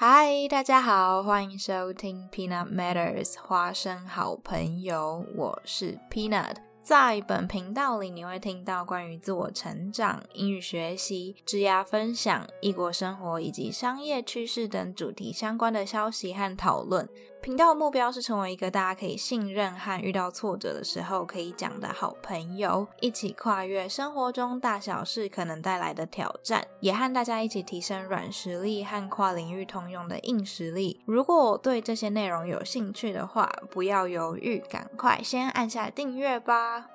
嗨，大家好，欢迎收听 Peanut Matters 花生好朋友，我是 Peanut。在本频道里，你会听到关于自我成长、英语学习、职业分享、异国生活以及商业趋势等主题相关的消息和讨论。频道目标是成为一个大家可以信任和遇到挫折的时候可以讲的好朋友，一起跨越生活中大小事可能带来的挑战，也和大家一起提升软实力和跨领域通用的硬实力。如果对这些内容有兴趣的话，不要犹豫，赶快先按下订阅吧。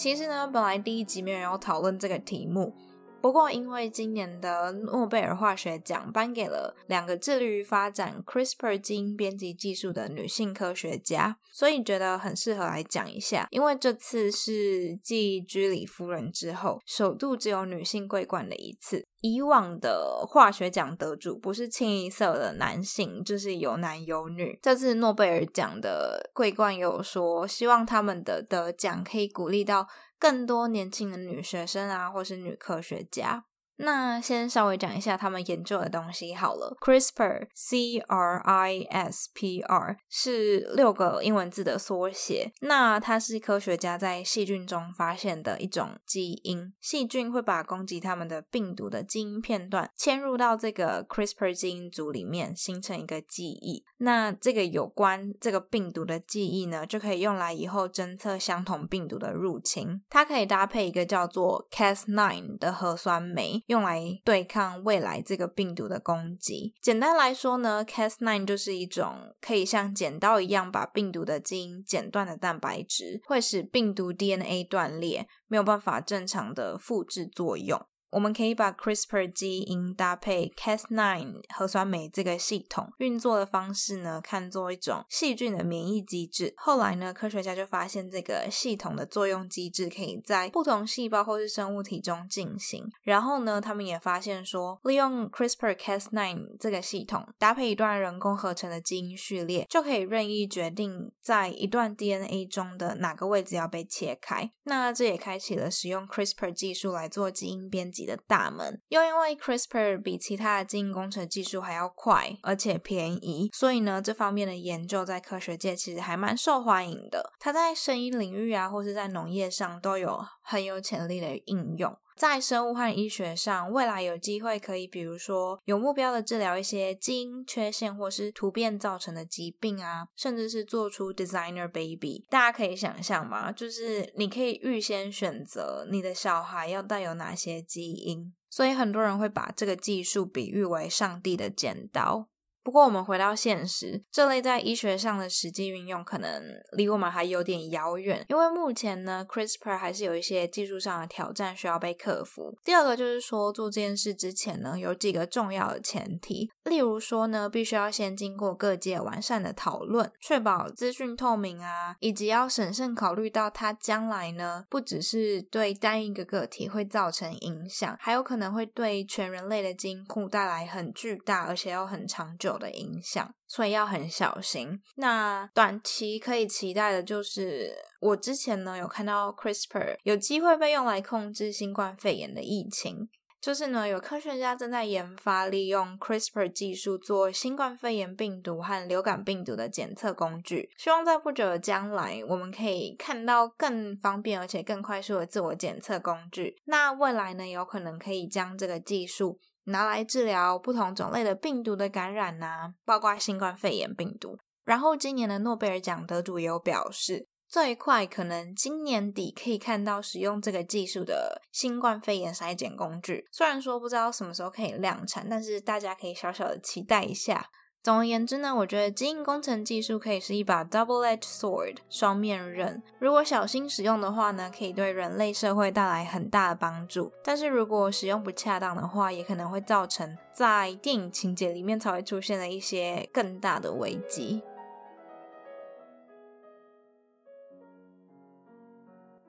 其实呢，本来第一集没有要讨论这个题目，不过因为今年的诺贝尔化学奖颁给了两个致力于发展 CRISPR 基因编辑技术的女性科学家，所以觉得很适合来讲一下。因为这次是继居里夫人之后，首度只有女性桂冠的一次。以往的化学奖得主不是清一色的男性，就是有男有女。这次诺贝尔奖的桂冠有说，希望他们的得奖可以鼓励到更多年轻的女学生啊，或是女科学家。那先稍微讲一下他们研究的东西好了。CRISPR，C R I S P R 是六个英文字的缩写。那它是科学家在细菌中发现的一种基因。细菌会把攻击他们的病毒的基因片段嵌入到这个 CRISPR 基因组里面，形成一个记忆。那这个有关这个病毒的记忆呢，就可以用来以后侦测相同病毒的入侵。它可以搭配一个叫做 Cas9 的核酸酶。用来对抗未来这个病毒的攻击。简单来说呢，Cas9 就是一种可以像剪刀一样把病毒的基因剪断的蛋白质，会使病毒 DNA 断裂，没有办法正常的复制作用。我们可以把 CRISPR 基因搭配 Cas9 核酸酶这个系统运作的方式呢，看作一种细菌的免疫机制。后来呢，科学家就发现这个系统的作用机制可以在不同细胞或是生物体中进行。然后呢，他们也发现说，利用 CRISPR-Cas9 这个系统搭配一段人工合成的基因序列，就可以任意决定在一段 DNA 中的哪个位置要被切开。那这也开启了使用 CRISPR 技术来做基因编辑。的大门，又因为 CRISPR 比其他的基因工程技术还要快，而且便宜，所以呢，这方面的研究在科学界其实还蛮受欢迎的。它在生医领域啊，或是在农业上都有很有潜力的应用。在生物和医学上，未来有机会可以，比如说有目标的治疗一些基因缺陷或是突变造成的疾病啊，甚至是做出 designer baby。大家可以想象吗？就是你可以预先选择你的小孩要带有哪些基因，所以很多人会把这个技术比喻为上帝的剪刀。不过，我们回到现实，这类在医学上的实际运用可能离我们还有点遥远，因为目前呢，CRISPR 还是有一些技术上的挑战需要被克服。第二个就是说，做这件事之前呢，有几个重要的前提，例如说呢，必须要先经过各界完善的讨论，确保资讯透明啊，以及要审慎考虑到它将来呢，不只是对单一个个体会造成影响，还有可能会对全人类的基因库带来很巨大而且又很长久。的影响，所以要很小心。那短期可以期待的就是，我之前呢有看到 CRISPR 有机会被用来控制新冠肺炎的疫情，就是呢有科学家正在研发利用 CRISPR 技术做新冠肺炎病毒和流感病毒的检测工具，希望在不久的将来，我们可以看到更方便而且更快速的自我检测工具。那未来呢，有可能可以将这个技术。拿来治疗不同种类的病毒的感染呐，包括新冠肺炎病毒。然后今年的诺贝尔奖得主也有表示，这一块可能今年底可以看到使用这个技术的新冠肺炎筛检工具。虽然说不知道什么时候可以量产，但是大家可以小小的期待一下。总而言之呢，我觉得基因工程技术可以是一把 double-edged sword 双面刃。如果小心使用的话呢，可以对人类社会带来很大的帮助；但是如果使用不恰当的话，也可能会造成在电影情节里面才会出现的一些更大的危机。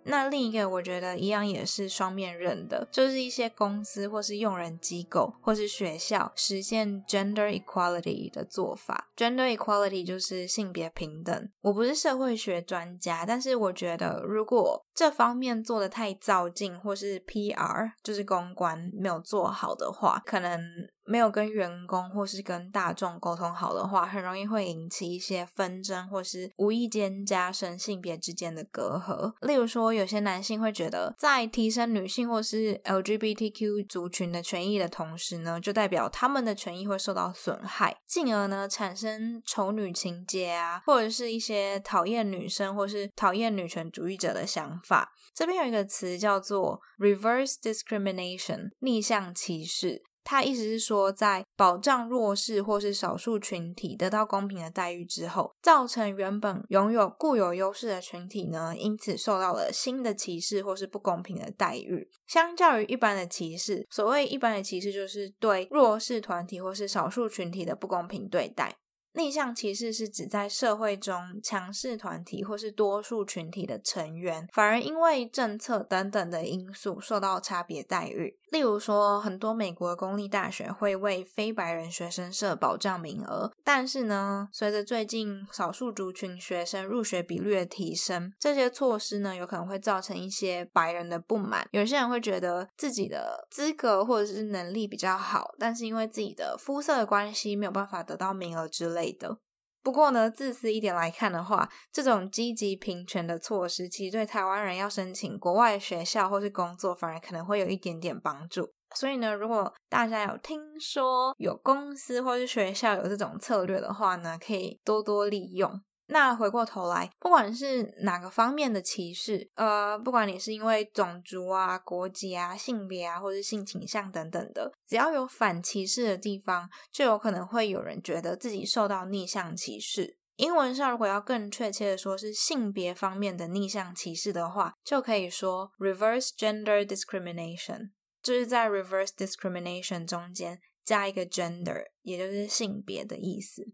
那另一个我觉得一样也是双面刃的，就是一些公司或是用人机构或是学校实现 gender equality 的做法。gender equality 就是性别平等。我不是社会学专家，但是我觉得如果这方面做的太造进，或是 PR 就是公关没有做好的话，可能。没有跟员工或是跟大众沟通好的话，很容易会引起一些纷争，或是无意间加深性别之间的隔阂。例如说，有些男性会觉得，在提升女性或是 LGBTQ 族群的权益的同时呢，就代表他们的权益会受到损害，进而呢产生丑女情节啊，或者是一些讨厌女生或是讨厌女权主义者的想法。这边有一个词叫做 reverse discrimination，逆向歧视。他意思是说，在保障弱势或是少数群体得到公平的待遇之后，造成原本拥有固有优势的群体呢，因此受到了新的歧视或是不公平的待遇。相较于一般的歧视，所谓一般的歧视就是对弱势团体或是少数群体的不公平对待。逆向歧视是指在社会中强势团体或是多数群体的成员，反而因为政策等等的因素受到差别待遇。例如说，很多美国公立大学会为非白人学生设保障名额，但是呢，随着最近少数族群学生入学比率的提升，这些措施呢有可能会造成一些白人的不满。有些人会觉得自己的资格或者是能力比较好，但是因为自己的肤色的关系，没有办法得到名额之类。的。不过呢，自私一点来看的话，这种积极平权的措施，其实对台湾人要申请国外学校或是工作，反而可能会有一点点帮助。所以呢，如果大家有听说有公司或是学校有这种策略的话呢，可以多多利用。那回过头来，不管是哪个方面的歧视，呃，不管你是因为种族啊、国籍啊、性别啊，或是性倾向等等的，只要有反歧视的地方，就有可能会有人觉得自己受到逆向歧视。英文上如果要更确切的说，是性别方面的逆向歧视的话，就可以说 reverse gender discrimination，就是在 reverse discrimination 中间加一个 gender，也就是性别的意思。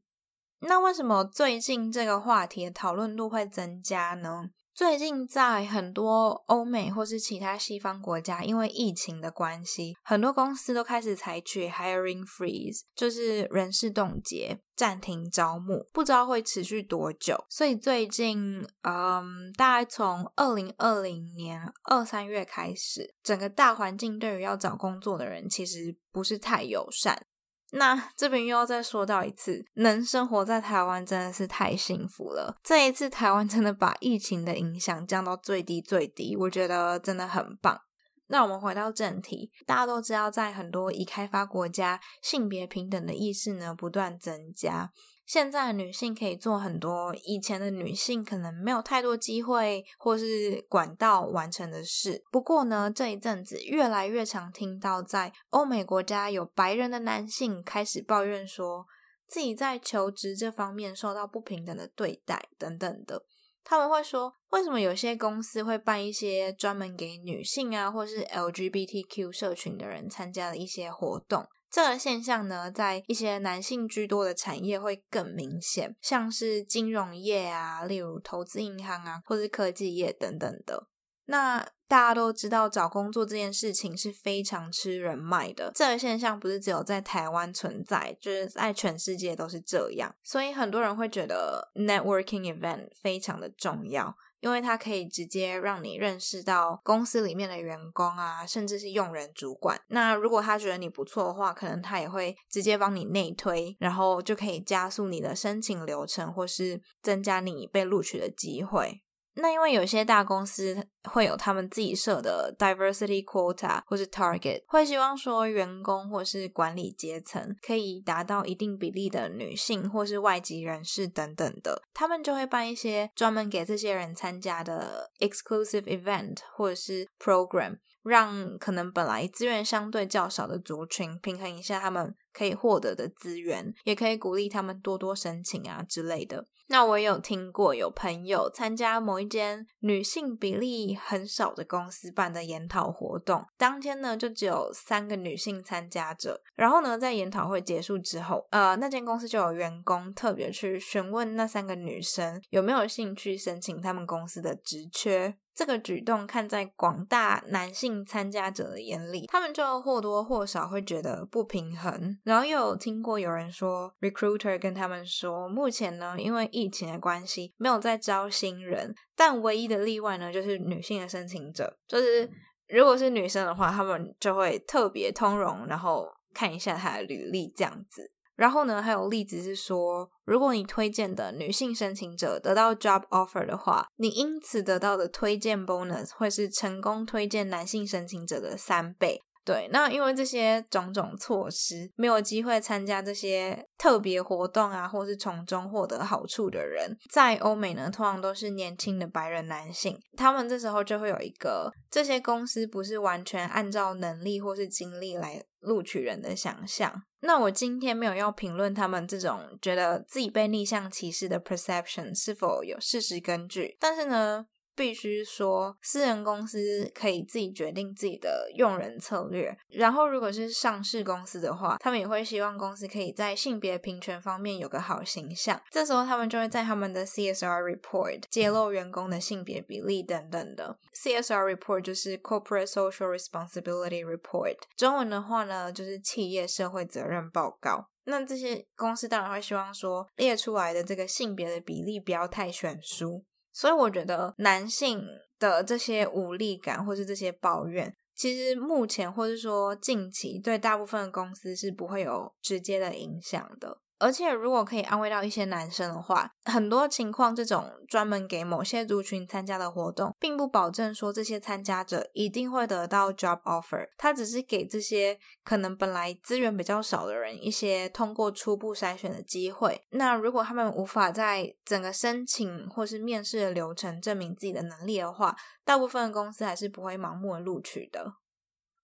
那为什么最近这个话题的讨论度会增加呢？最近在很多欧美或是其他西方国家，因为疫情的关系，很多公司都开始采取 hiring freeze，就是人事冻结、暂停招募，不知道会持续多久。所以最近，嗯，大概从二零二零年二三月开始，整个大环境对于要找工作的人其实不是太友善。那这边又要再说到一次，能生活在台湾真的是太幸福了。这一次台湾真的把疫情的影响降到最低最低，我觉得真的很棒。那我们回到正题，大家都知道，在很多已开发国家，性别平等的意识呢不断增加。现在的女性可以做很多以前的女性可能没有太多机会或是管道完成的事。不过呢，这一阵子越来越常听到，在欧美国家有白人的男性开始抱怨说，自己在求职这方面受到不平等的对待等等的。他们会说，为什么有些公司会办一些专门给女性啊，或是 LGBTQ 社群的人参加的一些活动？这个现象呢，在一些男性居多的产业会更明显，像是金融业啊，例如投资银行啊，或是科技业等等的。那大家都知道，找工作这件事情是非常吃人脉的。这个现象不是只有在台湾存在，就是在全世界都是这样。所以很多人会觉得 networking event 非常的重要。因为它可以直接让你认识到公司里面的员工啊，甚至是用人主管。那如果他觉得你不错的话，可能他也会直接帮你内推，然后就可以加速你的申请流程，或是增加你被录取的机会。那因为有些大公司会有他们自己设的 diversity quota 或是 target，会希望说员工或是管理阶层可以达到一定比例的女性或是外籍人士等等的，他们就会办一些专门给这些人参加的 exclusive event 或者是 program，让可能本来资源相对较少的族群平衡一下他们可以获得的资源，也可以鼓励他们多多申请啊之类的。那我有听过有朋友参加某一间女性比例很少的公司办的研讨活动，当天呢就只有三个女性参加者。然后呢，在研讨会结束之后，呃，那间公司就有员工特别去询问那三个女生有没有兴趣申请他们公司的职缺。这个举动看在广大男性参加者的眼里，他们就或多或少会觉得不平衡。然后又有听过有人说，recruiter 跟他们说，目前呢因为疫情的关系，没有在招新人，但唯一的例外呢就是女性的申请者，就是如果是女生的话，他们就会特别通融，然后看一下她的履历这样子。然后呢，还有例子是说，如果你推荐的女性申请者得到 job offer 的话，你因此得到的推荐 bonus 会是成功推荐男性申请者的三倍。对，那因为这些种种措施，没有机会参加这些特别活动啊，或是从中获得好处的人，在欧美呢，通常都是年轻的白人男性。他们这时候就会有一个，这些公司不是完全按照能力或是经历来录取人的想象。那我今天没有要评论他们这种觉得自己被逆向歧视的 perception 是否有事实根据，但是呢。必须说，私人公司可以自己决定自己的用人策略。然后，如果是上市公司的话，他们也会希望公司可以在性别平权方面有个好形象。这时候，他们就会在他们的 CSR report 揭露员工的性别比例等等的。CSR report 就是 Corporate Social Responsibility Report，中文的话呢，就是企业社会责任报告。那这些公司当然会希望说，列出来的这个性别的比例不要太悬殊。所以我觉得男性的这些无力感，或是这些抱怨，其实目前或是说近期，对大部分公司是不会有直接的影响的。而且，如果可以安慰到一些男生的话，很多情况这种专门给某些族群参加的活动，并不保证说这些参加者一定会得到 job offer。他只是给这些可能本来资源比较少的人一些通过初步筛选的机会。那如果他们无法在整个申请或是面试的流程证明自己的能力的话，大部分公司还是不会盲目的录取的。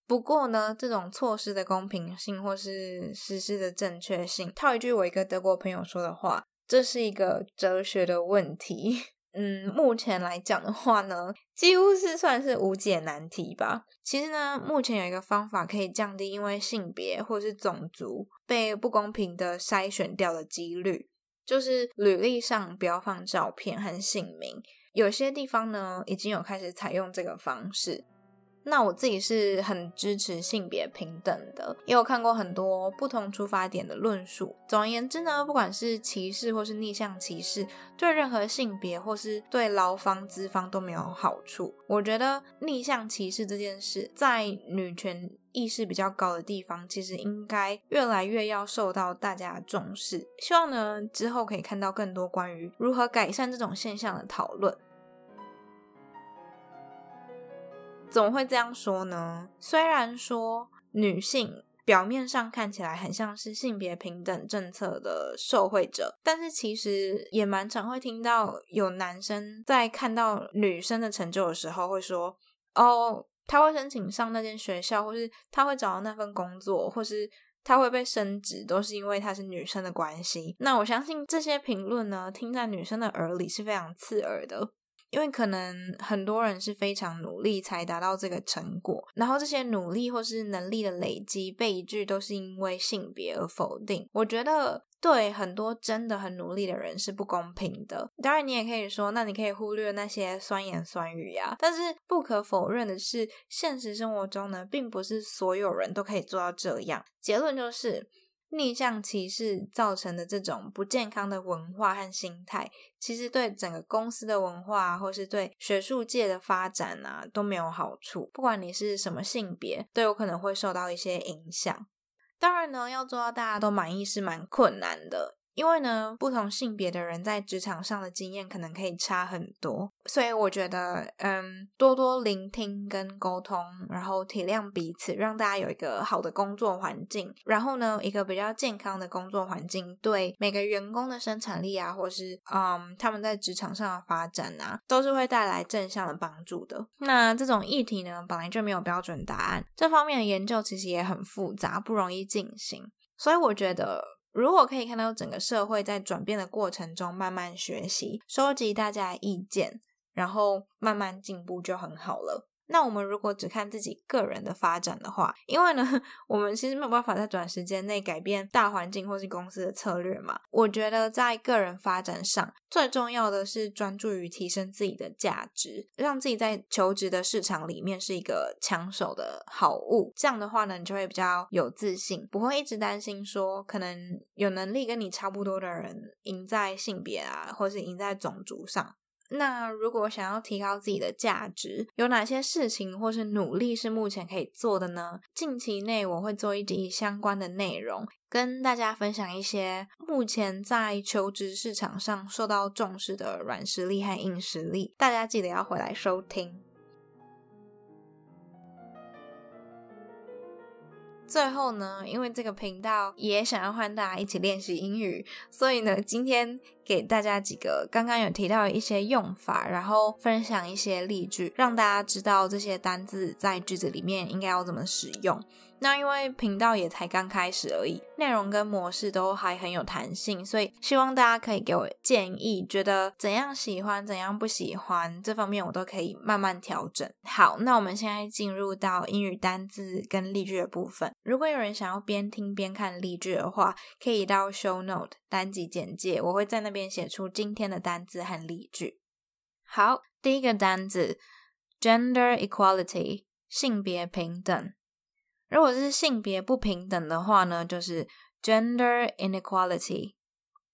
不过呢，这种措施的公平性或是实施的正确性，套一句我一个德国朋友说的话，这是一个哲学的问题。嗯，目前来讲的话呢，几乎是算是无解难题吧。其实呢，目前有一个方法可以降低因为性别或是种族被不公平的筛选掉的几率，就是履历上不要放照片和姓名。有些地方呢，已经有开始采用这个方式。那我自己是很支持性别平等的，也有看过很多不同出发点的论述。总而言之呢，不管是歧视或是逆向歧视，对任何性别或是对劳方资方都没有好处。我觉得逆向歧视这件事，在女权意识比较高的地方，其实应该越来越要受到大家的重视。希望呢之后可以看到更多关于如何改善这种现象的讨论。怎么会这样说呢？虽然说女性表面上看起来很像是性别平等政策的受惠者，但是其实也蛮常会听到有男生在看到女生的成就的时候会说：“哦，他会申请上那间学校，或是他会找到那份工作，或是他会被升职，都是因为他是女生的关系。”那我相信这些评论呢，听在女生的耳里是非常刺耳的。因为可能很多人是非常努力才达到这个成果，然后这些努力或是能力的累积被一句都是因为性别而否定，我觉得对很多真的很努力的人是不公平的。当然，你也可以说，那你可以忽略那些酸言酸语呀。但是不可否认的是，现实生活中呢，并不是所有人都可以做到这样。结论就是。逆向歧视造成的这种不健康的文化和心态，其实对整个公司的文化，或是对学术界的发展啊，都没有好处。不管你是什么性别，都有可能会受到一些影响。当然呢，要做到大家都满意是蛮困难的。因为呢，不同性别的人在职场上的经验可能可以差很多，所以我觉得，嗯，多多聆听跟沟通，然后体谅彼此，让大家有一个好的工作环境，然后呢，一个比较健康的工作环境，对每个员工的生产力啊，或是嗯，他们在职场上的发展啊，都是会带来正向的帮助的。那这种议题呢，本来就没有标准答案，这方面的研究其实也很复杂，不容易进行，所以我觉得。如果可以看到整个社会在转变的过程中慢慢学习、收集大家的意见，然后慢慢进步就很好了。那我们如果只看自己个人的发展的话，因为呢，我们其实没有办法在短时间内改变大环境或是公司的策略嘛。我觉得在个人发展上，最重要的是专注于提升自己的价值，让自己在求职的市场里面是一个抢手的好物。这样的话呢，你就会比较有自信，不会一直担心说可能有能力跟你差不多的人赢在性别啊，或是赢在种族上。那如果想要提高自己的价值，有哪些事情或是努力是目前可以做的呢？近期内我会做一集相关的内容，跟大家分享一些目前在求职市场上受到重视的软实力和硬实力，大家记得要回来收听。最后呢，因为这个频道也想要换大家一起练习英语，所以呢，今天给大家几个刚刚有提到的一些用法，然后分享一些例句，让大家知道这些单字在句子里面应该要怎么使用。那因为频道也才刚开始而已，内容跟模式都还很有弹性，所以希望大家可以给我建议，觉得怎样喜欢，怎样不喜欢，这方面我都可以慢慢调整。好，那我们现在进入到英语单字跟例句的部分。如果有人想要边听边看例句的话，可以到 Show Note 单集简介，我会在那边写出今天的单字和例句。好，第一个单字 Gender Equality，性别平等。如果是性别不平等的话呢，就是 gender inequality。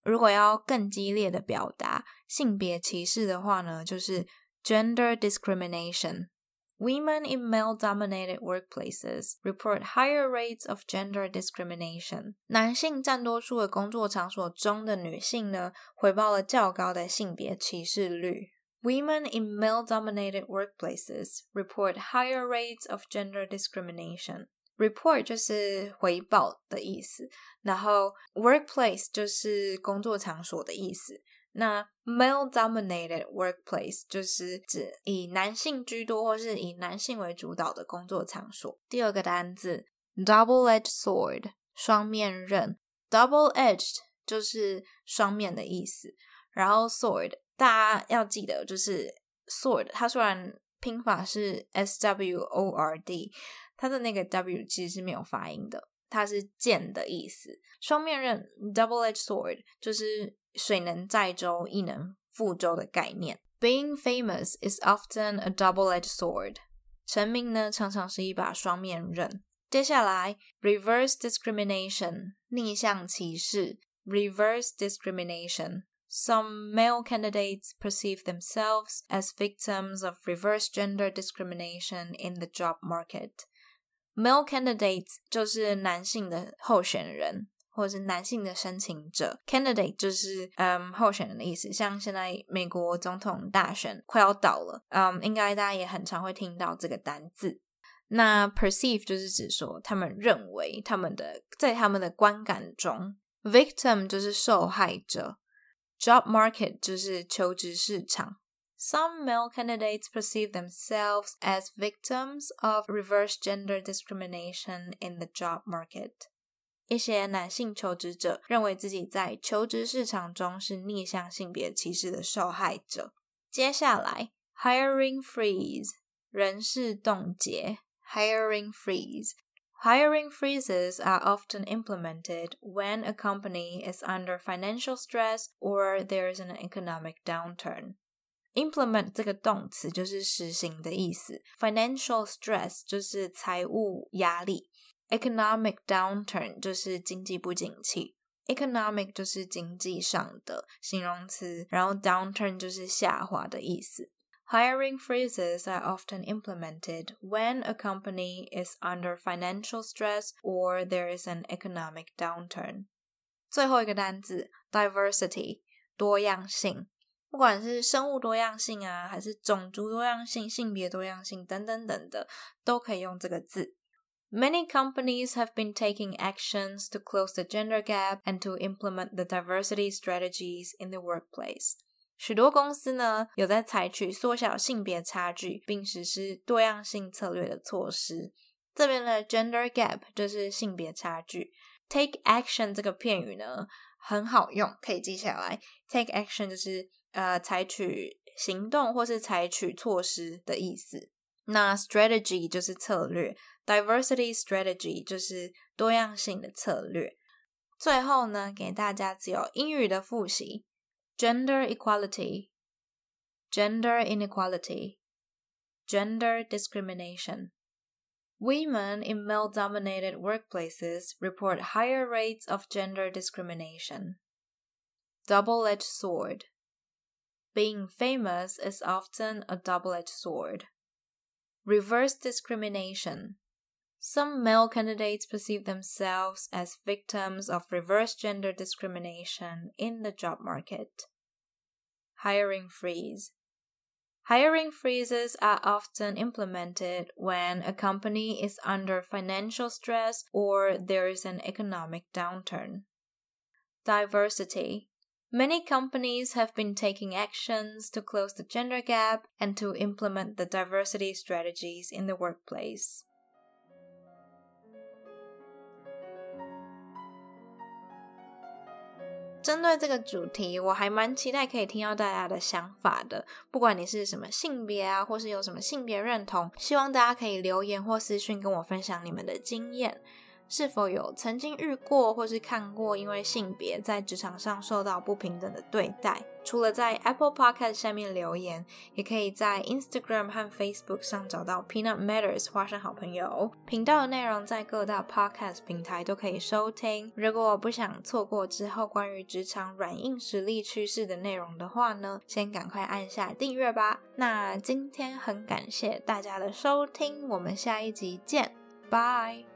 如果要更激烈的表达性别歧视的话呢，就是 gender discrimination。Women in male-dominated workplaces report higher rates of gender discrimination。男性占多数的工作场所中的女性呢，回报了较高的性别歧视率。Women in male-dominated workplaces report higher rates of gender discrimination。 Report 就是回报的意思，然后 workplace 就是工作场所的意思。那 male-dominated workplace 就是指以男性居多或是以男性为主导的工作场所。第二个单字 double-edged sword 双面刃，double-edged 就是双面的意思。然后 sword 大家要记得就是 sword，它虽然拼法是 s-w-o-r-d。它的那个 W 其实是没有发音的，它是剑的意思。双面刃 （double-edged sword） 就是水能载舟，亦能覆舟的概念。Being famous is often a double-edged sword。成名呢，常常是一把双面刃。接下来，reverse discrimination 逆向歧视。Reverse discrimination。Some male candidates perceive themselves as victims of reverse gender discrimination in the job market. Male candidates 就是男性的候选人，或者是男性的申请者。Candidate 就是嗯候选人的意思。像现在美国总统大选快要到了，嗯，应该大家也很常会听到这个单字。那 perceive 就是指说他们认为他们的在他们的观感中，victim 就是受害者 ，job market 就是求职市场。Some male candidates perceive themselves as victims of reverse gender discrimination in the job market. 一些男性求职者认为自己在求职市场中是逆向性别歧视的受害者。接下来，hiring freeze 人事冻结，hiring freeze。 Hiring freezes are often implemented when a company is under financial stress or there is an economic downturn. Implement 这个动词就是实行的意思，financial stress 就是财务压力，economic downturn 就是经济不景气，economic 就是经济上的形容词，然后 downturn 就是下滑的意思。 Hiring freezes are often implemented when a company is under financial stress or there is an economic downturn。最后一个单词 diversity 多样性。不管是生物多样性啊，还是种族多样性、性别多样性等等等的，都可以用这个字。Many companies have been taking actions to close the gender gap and to implement the diversity strategies in the workplace。 许多公司呢有在采取缩小性别差距并实施多样性策略的措施。这边的 gender gap 就是性别差距。Take action 这个片语呢很好用，可以记下来。Take action 就是呃，采取行动或是采取措施的意思。那 strategy 就是策略，diversity strategy 就是多样性的策略。最后呢，给大家只有英语的复习：gender equality, gender inequality, gender discrimination. Women in male dominated workplaces report higher rates of gender discrimination. Double edged sword. Being famous is often a double edged sword. Reverse discrimination. Some male candidates perceive themselves as victims of reverse gender discrimination in the job market. Hiring freeze. Hiring freezes are often implemented when a company is under financial stress or there is an economic downturn. Diversity. Many companies have been taking actions to close the gender gap and to implement the diversity strategies in the workplace. 针对这个主题，我还蛮期待可以听到大家的想法的。不管你是什么性别啊，或是有什么性别认同，希望大家可以留言或私讯跟我分享你们的经验。是否有曾经遇过或是看过因为性别在职场上受到不平等的对待？除了在 Apple Podcast 下面留言，也可以在 Instagram 和 Facebook 上找到 Peanut Matters 花生好朋友频道的内容，在各大 Podcast 平台都可以收听。如果不想错过之后关于职场软硬实力趋势的内容的话呢，先赶快按下订阅吧。那今天很感谢大家的收听，我们下一集见，拜。